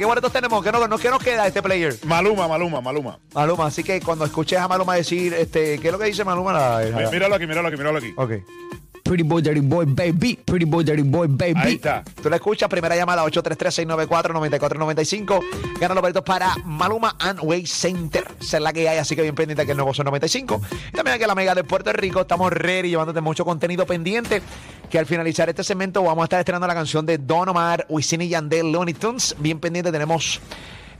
¿Qué boletos tenemos? ¿Qué, no, no- qué nos queda este player? Maluma, Maluma, Maluma. Maluma, así que cuando escuches a Maluma decir, este, ¿qué es lo que dice Maluma? La- Míralo aquí, míralo aquí, míralo aquí. Ok. Pretty boy, dirty boy, baby. Pretty boy, dirty boy, baby. Ahí está. Tú la escuchas, primera llamada 833-694-9495. Gana los boletos para Maluma and Way Center. Esa es la que hay, así que bien pendiente que el nuevo son 95. Y también aquí la Mega de Puerto Rico. Estamos ready, llevándote mucho contenido pendiente. Que al finalizar este segmento vamos a estar estrenando la canción de Don Omar, Wisin y Yandel, Looney Tunes. Bien pendiente, tenemos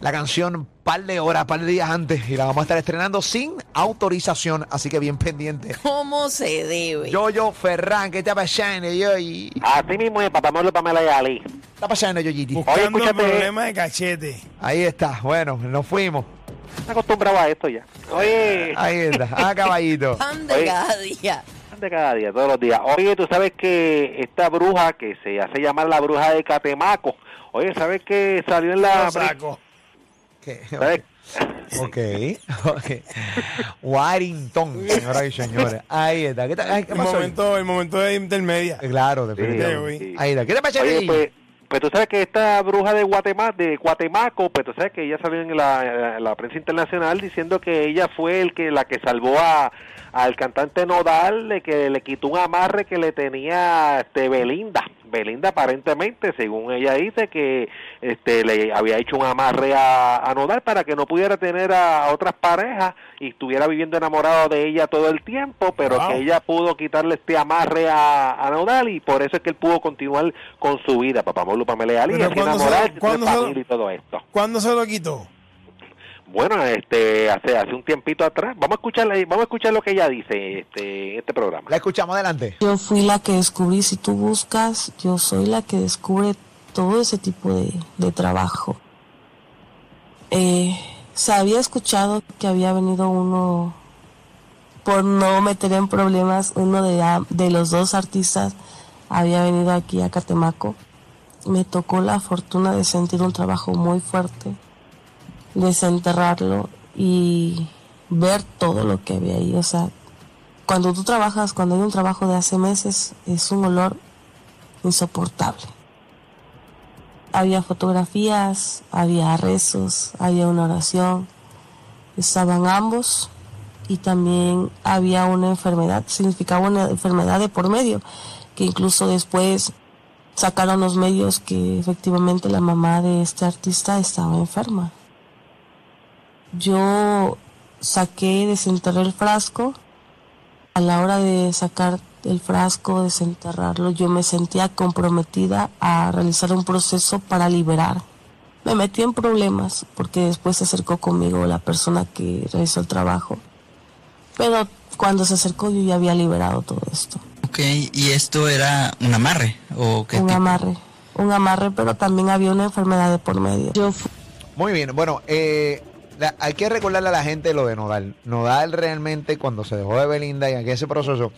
la canción par de horas, par de días antes. Y la vamos a estar estrenando sin autorización, así que bien pendiente. ¿Cómo se debe? Yo, yo, Ferran, ¿qué está pasando, yo? ¿Qué Así mismo es, papá Molo Pamela y Ali. está pasando, yo, Gigi? Buscando escúchate. problemas de cachete. Ahí está, bueno, nos fuimos. Estoy acostumbrado a esto ya. Oye, Ahí está, ah, caballito. Pan de Oye. cada día. de cada día, todos los días. Oye, tú sabes que esta bruja que se hace llamar la bruja de Catemaco, oye, ¿sabes que salió en la... Lo saco. ¿Qué? ¿sabes? Ok, ok. Warrington, señoras y señores. Ahí está. ¿Qué, tal? Ay, ¿qué El pasó? momento, el momento de intermedia. Eh, Claro, Sí, definitivamente. sí. Ahí está. ¿Qué te pasa, Oye, pues, pues tú sabes que esta bruja de Guatemala, de Guatemaco, pues tú sabes que ella salió en la, en la prensa internacional diciendo que ella fue el que la que salvó a al cantante Nodal de que le quitó un amarre que le tenía este Belinda. Belinda aparentemente, según ella dice, que este le había hecho un amarre a, a Nodal para que no pudiera tener a, otras parejas y estuviera viviendo enamorado de ella todo el tiempo, pero Wow. que ella pudo quitarle este amarre a, a Nodal y por eso es que él pudo continuar con su vida, papá Molu, Pamela Ali, Pero así ¿cuándo se- enamorarse, familia y todo esto. ¿Cuándo se lo quitó? Bueno, este, hace, hace un tiempito atrás, vamos a escuchar, vamos a escuchar lo que ella dice este, en este programa. La escuchamos adelante. Yo fui la que descubrí, si tú buscas, yo soy la que descubre todo ese tipo de, de trabajo. Eh, se había escuchado que había venido uno, por no meter en problemas, uno de, de los dos artistas había venido aquí a Catemaco. Me tocó la fortuna de sentir un trabajo muy fuerte, desenterrarlo y ver todo lo que había ahí. O sea, cuando tú trabajas, cuando hay un trabajo de hace meses, es un olor insoportable. Había fotografías, había rezos, había una oración. Estaban ambos y también había una enfermedad, significaba una enfermedad de por medio, que incluso después sacaron los medios que efectivamente la mamá de este artista estaba enferma. Yo saqué, desenterré el frasco. A la hora de sacar el frasco, desenterrarlo, yo me sentía comprometida a realizar un proceso para liberar. Me metí en problemas porque después se acercó conmigo la persona que realizó el trabajo. Pero cuando se acercó yo ya había liberado todo esto. Ok, ¿y esto era un amarre? ¿O qué Un tipo? amarre. Un amarre, pero también había una enfermedad de por medio. Yo Muy bien, bueno, eh, la- hay que recordarle a la gente lo de Nodal. Nodal realmente, cuando se dejó de Belinda y en ese proceso,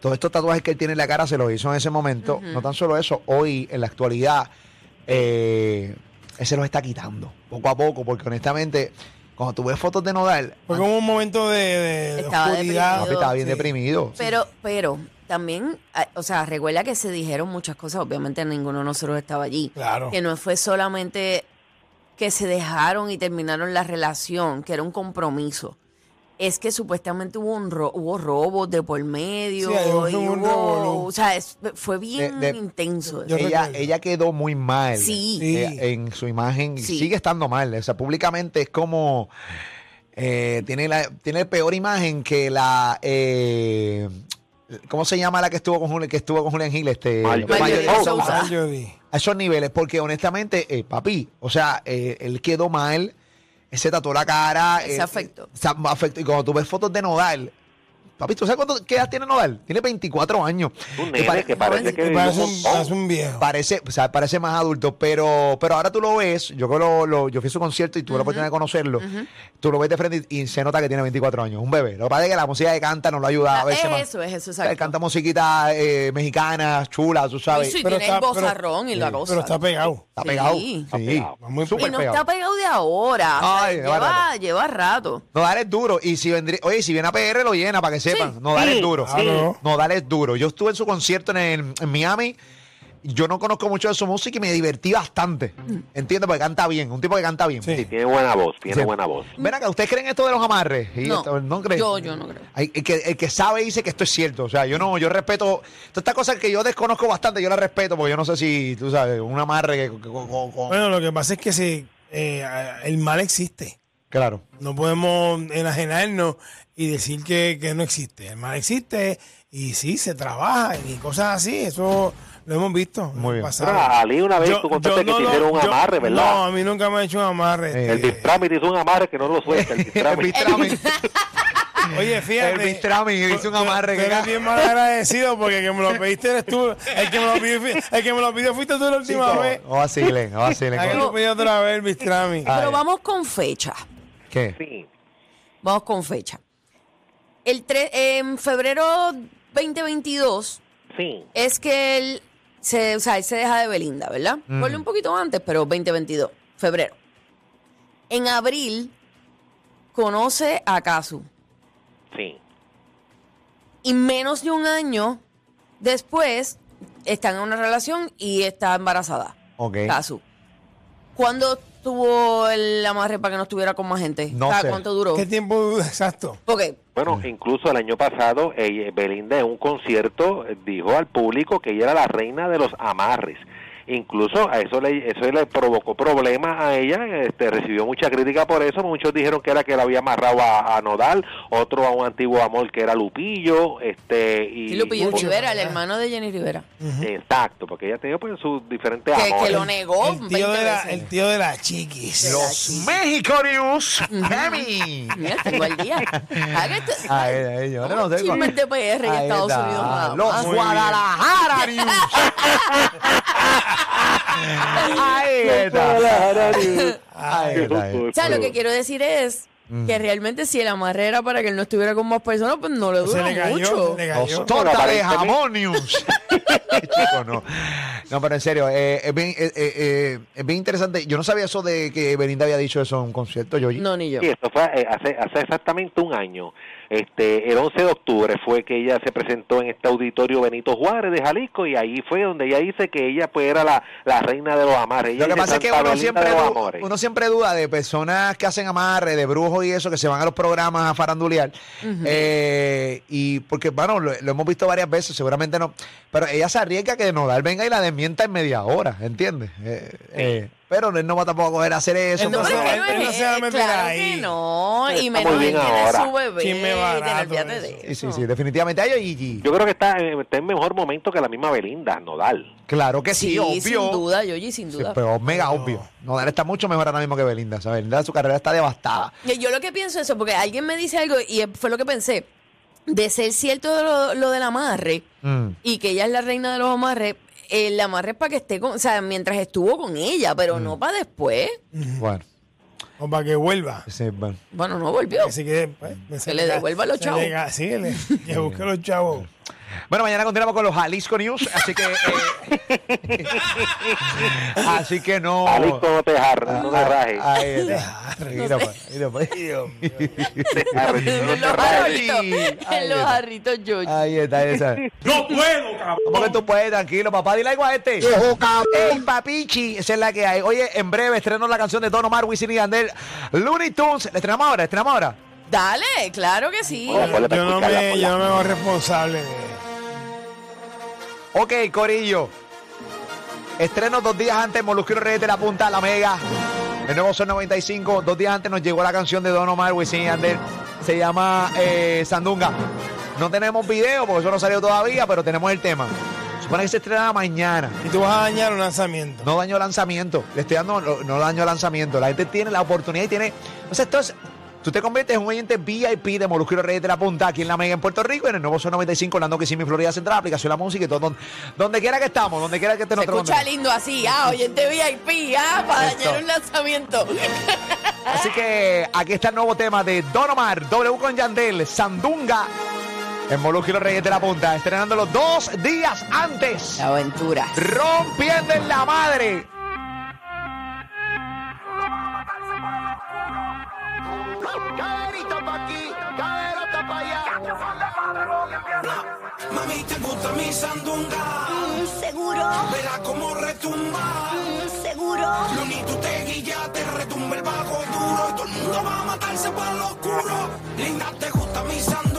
todos estos tatuajes que él tiene en la cara se los hizo en ese momento. No tan solo eso, hoy, en la actualidad, eh, él se los está quitando, poco a poco, porque honestamente, cuando tú ves fotos de Nodal, Fue como un momento de, de- Estaba oscuridad. estaba bien Sí. deprimido. Pero, pero también, o sea, recuerda que se dijeron muchas cosas, obviamente ninguno de nosotros estaba allí. Claro. Que no fue solamente que se dejaron y terminaron la relación, que era un compromiso. Es que supuestamente hubo un ro- hubo robos de por medio. Sí, hubo y un hubo- revolú. o sea, es- fue bien De- de- intenso. Yo ella, ella quedó muy mal Sí. eh, en su imagen y Sí. sigue estando mal. O sea, públicamente es como eh, tiene la tiene peor imagen que la eh, ¿cómo se llama la que estuvo con Julián, que estuvo con Julián Gil? Este, Marjorie Marjorie. Marjorie. A esos niveles, porque honestamente, eh, papi, o sea, eh, él quedó mal, se tatuó la cara. Se eh, afectó. se afectó. Y cuando tú ves fotos de Nodal, Papi, ¿tú sabes cuánto, qué edad tiene Nodal? Tiene 24 años. Un Que nene pare- que parece que... Parece un un, montón. parece un viejo. Parece, o sea, parece más adulto, pero, pero ahora tú lo ves, yo creo lo, lo- yo fui a su concierto y tuve la oportunidad de conocerlo, tú lo ves de frente y, y se nota que tiene 24 años, un bebé. Lo que pasa es que la música que canta nos lo ayuda a Ah, verse es más. eso, es eso, O sea, él exacto. canta musiquita eh, mexicana, chula, tú sabes. Sí, Pero tiene el está- pero- bozarrón y la cosa. Pero está pegado. Está Sí. pegado. Está Sí, pegado. Muy y no pegado. está pegado de ahora. o sea, lleva lleva, rato. lleva rato. Nodal es duro. Y si vendría, oye, si viene a PR lo llena para que sepan. Nodal Sí, es duro. Claro. Nodal es duro. Yo estuve en su concierto en, el- en Miami. Yo no conozco mucho de su música y me divertí bastante. Entiendo, porque canta bien. Un tipo que canta bien. Sí. Sí, tiene buena voz, tiene Sí. buena voz. Ven acá, ¿ustedes creen esto de los amarres? Y No, esto- ¿no creen? yo- yo no creo. Hay- el, que, el que sabe dice que esto es cierto. O sea, yo no, yo respeto. Todas estas cosas que yo desconozco bastante, yo las respeto, porque yo no sé si, tú sabes, un amarre que. Bueno, lo que pasa es que si, eh, el mal existe. Claro. No podemos enajenarnos y decir que, que no existe. El mal existe y sí, se trabaja y cosas así. Eso lo hemos visto. Muy el bien. pasado. Pero a Ali una vez tú contaste que te hicieron un yo- amarre, ¿verdad? No, a mí nunca me ha hecho un amarre. Eh, El este. Bistrami te hizo un amarre que no lo suelta. El El Bistrami. Bistrami. Oye, fíjate. El Bistrami hizo un amarre que- eres bien mal agradecido porque el que me lo pediste eres tú. El que me lo pidió, el que me lo pidió fuiste tú la última Chico, vez. No vacilen, no vacilen. La que lo pidió otra vez, el Bistrami. Pero vamos con fecha. ¿Qué? Sí. Vamos con fecha. El en febrero 2022 Sí. es que él se, o sea, él se deja de Belinda, ¿verdad? Ponle un poquito antes, pero 2022, febrero. En abril conoce a Kazu. Sí. Y menos de un año después están en una relación y está embarazada. Ok. Kazu. ¿Cuándo tuvo el amarre para que no estuviera con más gente? No O sea, sé. ¿Cuánto duró? ¿Qué tiempo exacto? Porque Bueno, incluso el año pasado, ella- Belinda en un concierto eh, dijo al público que ella era la reina de los amarres. Incluso a eso le, eso le provocó problemas a ella, este, recibió mucha crítica por eso, muchos dijeron que era que la había amarrado a, a Nodal, otro a un antiguo amor que era Lupillo, este y Sí, Lupillo Mucho, Rivera, el hermano de Jenny Rivera. Exacto, porque ella tenía pues sus diferentes Que, que amores. lo negó El tío, 20 de la, veces. el tío de la chiquis. Los México News. Emi. Mira, tengo al día. Ah, que esto- Ay, ay, yo no tengo. Chismes de PR en Ahí Estados está. Unidos. nada Los. Guadalajara News. Ahí está. Ahí está. O sea, lo que quiero decir es que realmente si el amarre era para que él no estuviera con más personas, pues no le Se duró le cayó, mucho. se le cayó. Los tortas de. Chico, no. No, pero en serio, eh, es, bien, eh, eh, eh, es bien interesante. Yo no sabía eso de que Belinda había dicho eso en un concierto, yo. No, ni yo. Sí, esto fue hace, hace exactamente un año. Este, el 11 de octubre fue que ella se presentó en este auditorio Benito Juárez de Jalisco y ahí fue donde ella dice que ella pues era la, la reina de los amarres. Ella Lo que pasa es que uno siempre, uno siempre duda de personas que hacen amarre, de brujos y eso, que se van a los programas a farandulear. Eh, y porque, bueno, lo, lo hemos visto varias veces, seguramente no. Pero ella se arriesga que Nodal venga y la desmienta en media hora, ¿entiendes? Eh, eh, pero él no va tampoco a coger a hacer eso. No No, se pero va- que no él no se va a meter claro ahí. que no, y menos bien tiene ahora. su bebé. Chisme barato olvídate eso. de Sí, sí, sí, definitivamente. Ay, Gigi. Yo creo que está, eh, está en mejor momento que la misma Belinda, Nodal. Claro que sí, Sí, obvio. sin duda, Yoyi, sin Sí, duda. pero mega obvio. Nodal está mucho mejor ahora mismo que Belinda. ¿sabes? Belinda, su carrera está devastada. Y Yo lo que pienso es eso, porque alguien me dice algo y fue lo que pensé. De ser cierto lo, lo del amarre Mm. y que ella es la reina de los amarres, el amarre es para que esté con, o sea, mientras estuvo con ella, pero Mm. no para después. Bueno, O para que vuelva. sí, bueno. Bueno, no volvió. Que se quede, pues, Que le devuelva los se chavos. le Sí, le- que busque los chavos. Bueno, mañana continuamos con los Jalisco News, así que. eh, así que no. Jalisco no te jarra, no te rajes. Ahí está. En los jarritos, Ahí en los está. jarritos Yoyi. Ahí está, ahí está. ¡No puedo, cabrón! ¿Cómo que tú puedes? Tranquilo, papá. Dile algo a este. ¡Ey, papichi! Esa es la que hay. Oye, en breve estreno la canción de Don Omar, Wisin y Yandel, Looney Tunes. ¿La estrenamos ahora? ¿La estrenamos ahora? Dale, claro que sí. Yo no, me, yo no me hago responsable de Ok, Corillo. Estreno dos días antes, Molusquero Reyes de la Punta, La Mega. El nuevo Sol 95. Dos días antes nos llegó la canción de Don Omar, Wisin y Yandel. Se llama eh, Sandunga. No tenemos video porque eso no salió todavía, pero tenemos el tema. Supone que se estrena mañana. Y tú vas a dañar un lanzamiento. No daño lanzamiento. Le estoy dando, no, no daño lanzamiento. La gente tiene la oportunidad y tiene. O sea, esto es. Tú te conviertes en un oyente VIP de Molusquero Reyes de la Punta aquí en la Mega en Puerto Rico, en el nuevo Son 95, Orlando, Kissimmee, Florida Central, aplicación La Música y todo. Donde, quiera que estamos, donde quiera que esté Se escucha lindo así, ah, oyente VIP, ah, para Esto. un lanzamiento. Así que aquí está el nuevo tema de Don Omar, W con Yandel, Sandunga, en Molusquero Reyes de la Punta, estrenándolo dos días antes. La aventura. Rompiendo en la madre. mi sandunga. Mm, seguro. Verás cómo retumba. Mm, seguro. Luni, tú te guilla, te retumba el bajo duro. Y todo el mundo va a matarse para lo oscuro. Linda, te gusta mi sandunga.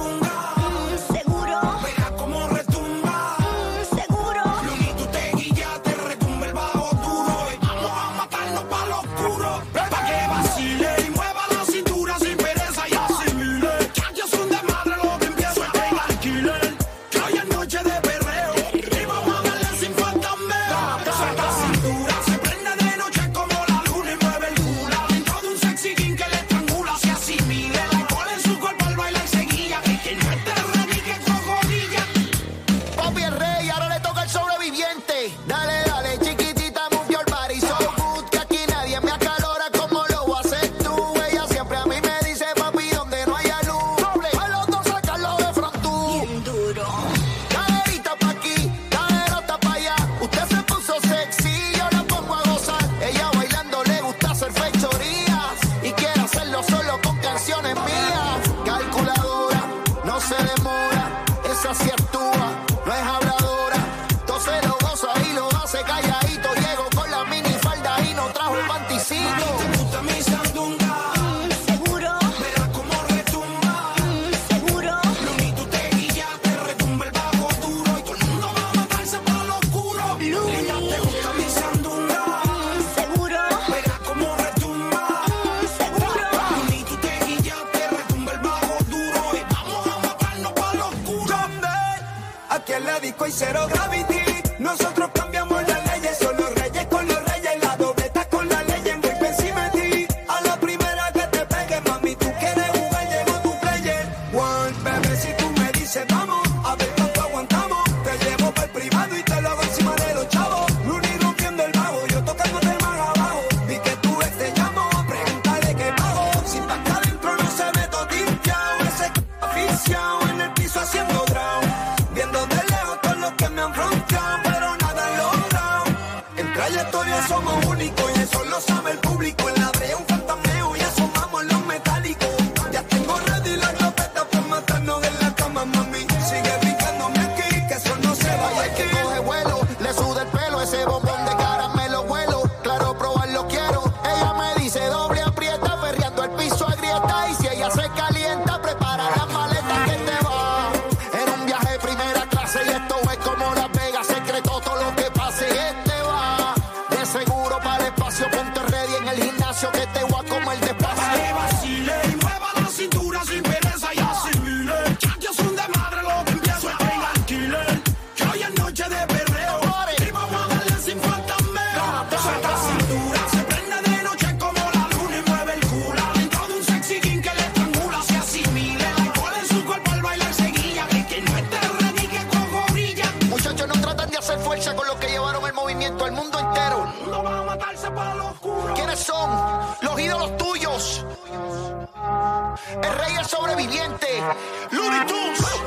haciendo al espacio, ponte ready en el gimnasio que te voy a comer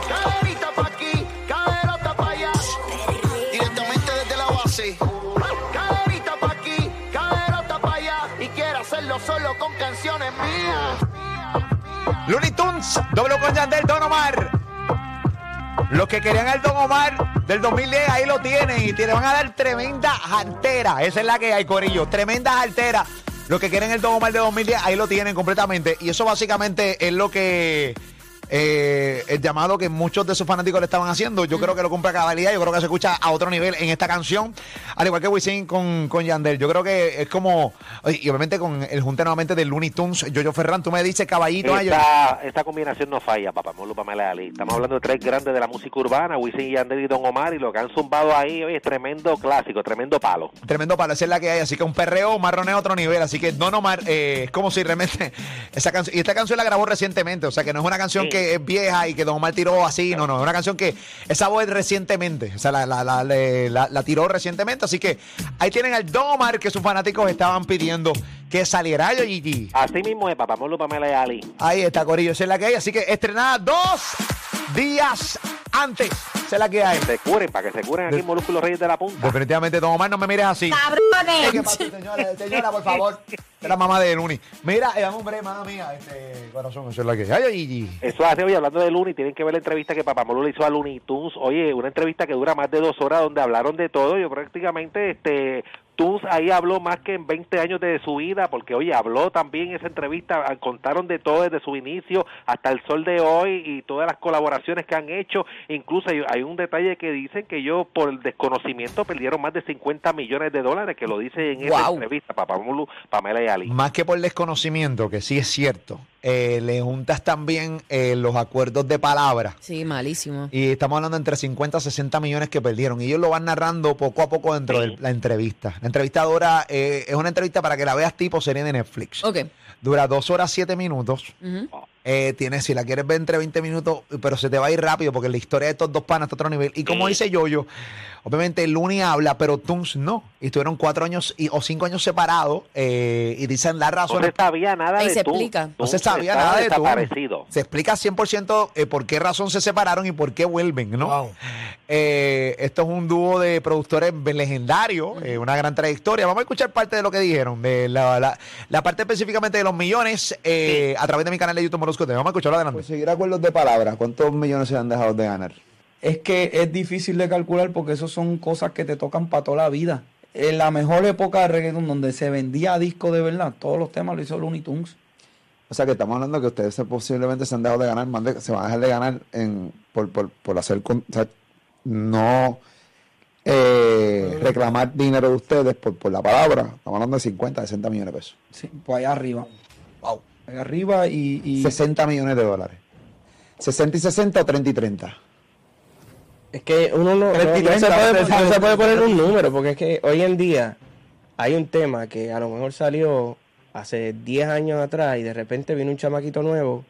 Caderita pa' aquí, caderota pa' allá. Directamente desde la base. Caderita pa' aquí, caderota pa' allá. Y quiero hacerlo solo con canciones mías. Looney Tunes, doble con Yandel, Don Omar. Los que querían el Don Omar del 2010, ahí lo tienen. Y te van a dar tremenda jartera. Esa es la que hay, Corillo. Tremenda jartera. Los que quieren el Don Omar de 2010, ahí lo tienen completamente. Y eso básicamente es lo que eh, el llamado que muchos de sus fanáticos le estaban haciendo. Yo creo que lo cumple a cabalidad. Yo creo que se escucha a otro nivel en esta canción. Al igual que Wisin con, con Yandel. Yo creo que es como. Y obviamente con el junte nuevamente de Looney Tunes. Yoyo Ferran, tú me dices caballito. Esta, esta combinación no falla, papá Molo, Pamela Ali. Estamos hablando de tres grandes de la música urbana, Wisin y Yandel y Don Omar, y lo que han zumbado ahí, oye, es tremendo clásico, tremendo palo. Tremendo para hacer la que hay, así que un perreo marroneo a otro nivel, así que Don Omar eh, es como si realmente esa canción, y esta canción la grabó recientemente, o sea que no es una canción Sí. que es vieja y que Don Omar tiró así, no, no, es una canción que esa voz es recientemente, o sea, la, la, la, tiró recientemente, así que ahí tienen al Don Omar que sus fanáticos estaban pidiendo que saliera yo, Gigi. Así mismo es, papá Molo, Pamela Ali. Ahí está, Corillo, esa es la que hay, así que estrenada dos días antes, esa es la que hay. Se curen, para que se curen aquí en Molusco y los Reyes de la Punta. Definitivamente, Don Omar, no me mires así. Eh, ¿Qué pasa, señora? Señora, por favor. Es la mamá de Luni. Mira, eh, dame un break, mamá mía. Este corazón, eso es la que. Ay, Gigi. Eso hace, oye, hablando de Looney, tienen que ver la entrevista que Papá Molo le hizo a Looney Tunes. Oye, una entrevista que dura más de dos horas donde hablaron de todo. Yo prácticamente, este, Tunes ahí habló más que en 20 años de su vida, porque, oye, habló también en esa entrevista, ah, contaron de todo desde su inicio hasta el sol de hoy y todas las colaboraciones que han hecho. Incluso hay, hay un detalle que dicen que ellos, por el desconocimiento, perdieron más de 50 millones de dólares, que lo dice en esa entrevista, Papá Molo, Pamela y Ali. Más que por desconocimiento, que sí es cierto, eh, le juntas también eh, los acuerdos de palabra. Sí, malísimo. Y estamos hablando entre 50 a 60 millones que perdieron. Y ellos lo van narrando poco a poco dentro Sí. de la entrevista. La entrevista dura, eh, es una entrevista para que la veas tipo serie de Netflix. Ok. Dura dos horas, siete minutos. Eh, tienes, si la quieres ver entre 20 minutos, pero se te va a ir rápido porque la historia de estos dos panas está a otro nivel. Y como dice Yoyo, obviamente Looney habla, pero Tunes no. Y estuvieron cuatro años y, o cinco años separados eh, y dicen las No razones. se sabía nada Ahí de se explica. No se sabía nada de Tunes. desaparecido. Se explica 100% eh, por qué razón se separaron y por qué vuelven, ¿no? Wow. Eh, esto es un dúo de productores legendarios, eh, una gran trayectoria. Vamos a escuchar parte de lo que dijeron, de la, la- la parte específicamente de los millones eh, a través de mi canal de YouTube Molusco TV. Vamos a escucharlo adelante. Pues seguir acuerdos de palabras, ¿cuántos millones se han dejado de ganar? Es que es difícil de calcular porque eso son cosas que te tocan para toda la vida. En la mejor época de reggaeton donde se vendía disco de verdad, todos los temas lo hizo Looney Tunes. O sea que estamos hablando que ustedes posiblemente se han dejado de ganar, más de- se van a dejar de ganar en, por, por, por hacer, con- o sea, no eh, reclamar dinero de ustedes por, por la palabra. Estamos hablando de 50, 60 millones de pesos. Sí, pues allá arriba. Wow. Arriba y, y 60 millones de dólares. 60 y 60 o 30 y 30. Es que uno no, no- no 30, se puede, 30. no se puede poner un número, porque es que hoy en día hay un tema que a lo mejor salió hace 10 años atrás y de repente vino un chamaquito nuevo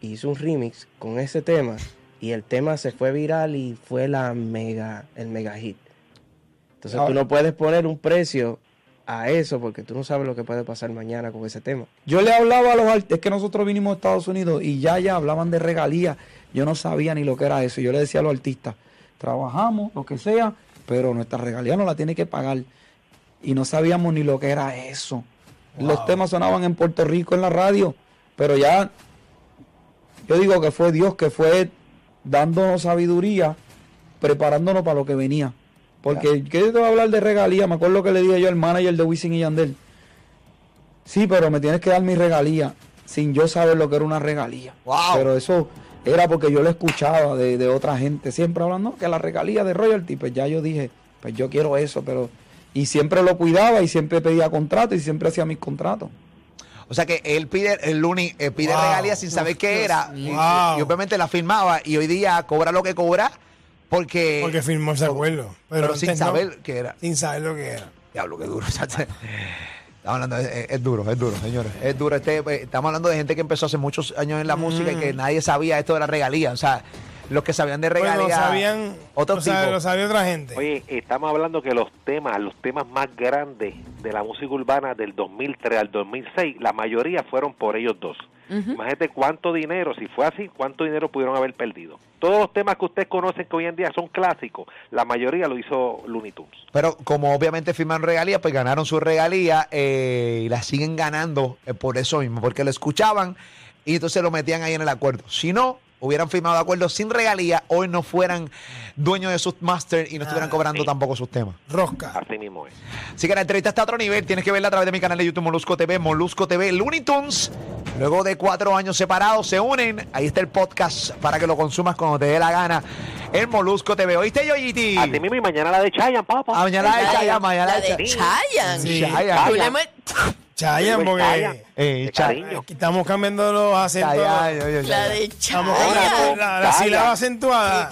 y hizo un remix con ese tema y el tema se fue viral y fue la mega, el mega hit. Entonces tú Ahora- no puedes poner un precio a eso porque tú no sabes lo que puede pasar mañana con ese tema. Yo le hablaba a los artistas, es que nosotros vinimos a Estados Unidos y ya ya hablaban de regalías. Yo no sabía ni lo que era eso. Yo le decía a los artistas, trabajamos, lo que sea, pero nuestra regalía no la tiene que pagar. Y no sabíamos ni lo que era eso. Los temas sonaban en Puerto Rico en la radio, pero ya yo digo que fue Dios que fue dándonos sabiduría, preparándonos para lo que venía. Porque, ¿qué te voy a hablar de regalía? Me acuerdo que le dije yo al manager de Wisin y Yandel. Sí, pero me tienes que dar mi regalía sin yo saber lo que era una regalía. Wow. Pero eso era porque yo lo escuchaba de, de otra gente, siempre hablando que la regalía de royalty, pues ya yo dije, pues yo quiero eso, pero... Y siempre lo cuidaba y siempre pedía contrato y siempre hacía mis contratos. O sea que él pide, el Looney eh, pide Wow. regalías sin saber qué era. Y obviamente la firmaba y hoy día cobra lo que cobra porque. Porque firmó ese acuerdo. Pero, pero sin no, saber qué era. Sin saber lo que era. Diablo, qué duro. Estamos hablando, de- es, es duro, es duro, señores. Es duro. Este, eh, estamos hablando de gente que empezó hace muchos años en la música y que nadie sabía esto de la regalía. O sea, los que sabían de Bueno, regalía. lo sabían, otro lo sabe- tipo. lo sabía otra gente. Oye, estamos hablando que los temas, los temas más grandes de la música urbana del 2003 al 2006, la mayoría fueron por ellos dos. Imagínate cuánto dinero, si fue así, cuánto dinero pudieron haber perdido. Todos los temas que ustedes conocen que hoy en día son clásicos, la mayoría lo hizo Looney Tunes. Pero como obviamente firmaron regalías, pues ganaron su regalía eh, y la siguen ganando eh, por eso mismo, porque lo escuchaban y entonces lo metían ahí en el acuerdo. Si no, hubieran firmado acuerdo sin regalía, hoy no fueran dueños de sus masters y no estuvieran cobrando tampoco sus temas. Rosca. Así mismo es. Así que la entrevista está a otro nivel. Tienes que verla a través de mi canal de YouTube Molusco TV, Molusco TV, Looney Tunes. Luego de cuatro años separados, se unen. Ahí está el podcast para que lo consumas cuando te dé la gana. El Molusco TV. ¿Oíste, Yoyiti? A ti mismo y mañana la de Chayan, papá. Ah, mañana la de Chayanne, mañana la de. Sí. Tú le met- Chayan, porque Chayanne. Eh, aquí estamos cambiando los acentos. Chayanne, yo, yo, La de Estamos cambiando la, la Chayanne. sílaba acentuada.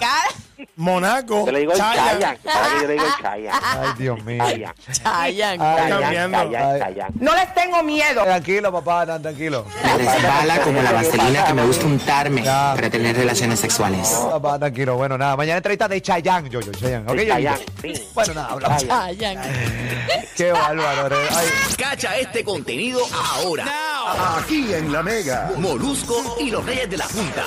Monaco. Yo le digo el Chayan. Chayan. Ahora yo le digo Chayan. Ay, Dios mío. Chayan. Chayan. Chayan, Ay. Chayan. No les tengo miedo. Tranquilo, papá, tan tranquilo. Me resbala como la vaselina que me gusta untarme Ya. para tener relaciones sexuales. Papá, tranquilo. Bueno, nada, mañana entrevista de Chayanne, yo, yo. ¿Ok, sí. Bueno, nada, hablamos. Chayanne. Qué bárbaro. Cacha este contenido ahora. Aquí en La Mega. Molusco y los Reyes de la Punta.